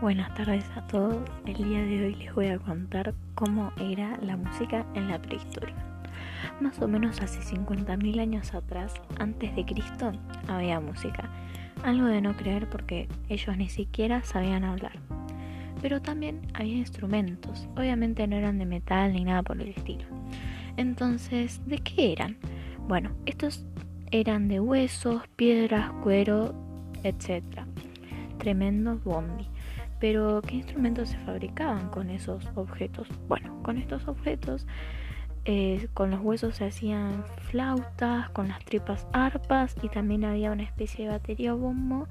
Buenas tardes a todos. El día de hoy les voy a contar cómo era la música en la prehistoria. Más o menos hace 50.000 años atrás, antes de Cristo, había música. Algo de no creer porque ellos ni siquiera sabían hablar. Pero también había instrumentos. Obviamente no eran de metal ni nada por el estilo. Entonces, ¿de qué eran? Bueno, estos eran de huesos, piedras, cuero, etc. Tremendo bondi. Pero, ¿qué instrumentos se fabricaban con esos objetos? Bueno, con estos objetos, eh, con los huesos se hacían flautas, con las tripas arpas y también había una especie de batería bombo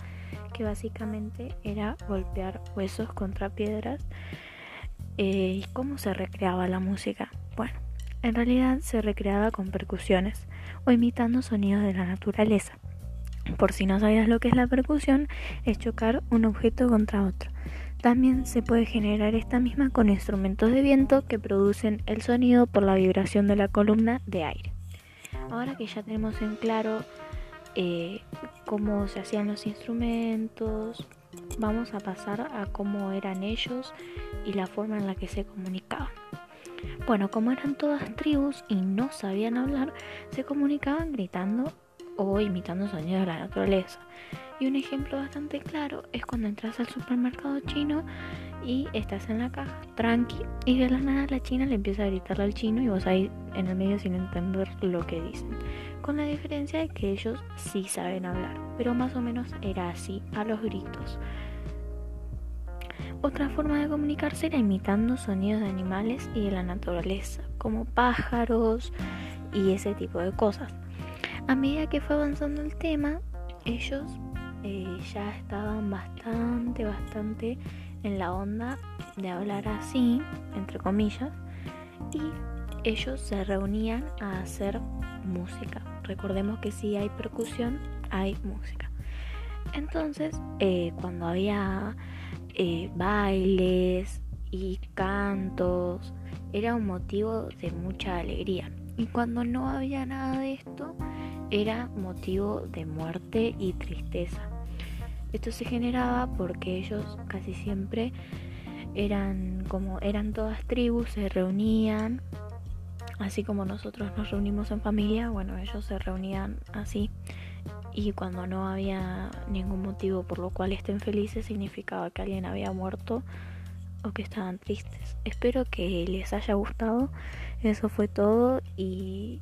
que básicamente era golpear huesos contra piedras. Eh, ¿Y cómo se recreaba la música? Bueno, en realidad se recreaba con percusiones o imitando sonidos de la naturaleza. Por si no sabías lo que es la percusión, es chocar un objeto contra otro. También se puede generar esta misma con instrumentos de viento que producen el sonido por la vibración de la columna de aire. Ahora que ya tenemos en claro eh, cómo se hacían los instrumentos, vamos a pasar a cómo eran ellos y la forma en la que se comunicaban. Bueno, como eran todas tribus y no sabían hablar, se comunicaban gritando o imitando sonidos de la naturaleza. Y un ejemplo bastante claro es cuando entras al supermercado chino y estás en la caja, tranqui, y de la nada la china le empieza a gritarle al chino y vos ahí en el medio sin entender lo que dicen. Con la diferencia de que ellos sí saben hablar, pero más o menos era así, a los gritos. Otra forma de comunicarse era imitando sonidos de animales y de la naturaleza, como pájaros y ese tipo de cosas. A medida que fue avanzando el tema, ellos eh, ya estaban bastante, bastante en la onda de hablar así, entre comillas, y ellos se reunían a hacer música. Recordemos que si hay percusión, hay música. Entonces, eh, cuando había eh, bailes y cantos, era un motivo de mucha alegría. Y cuando no había nada de esto, era motivo de muerte y tristeza. Esto se generaba porque ellos casi siempre eran como eran todas tribus, se reunían, así como nosotros nos reunimos en familia, bueno, ellos se reunían así y cuando no había ningún motivo por lo cual estén felices significaba que alguien había muerto o que estaban tristes. Espero que les haya gustado. Eso fue todo y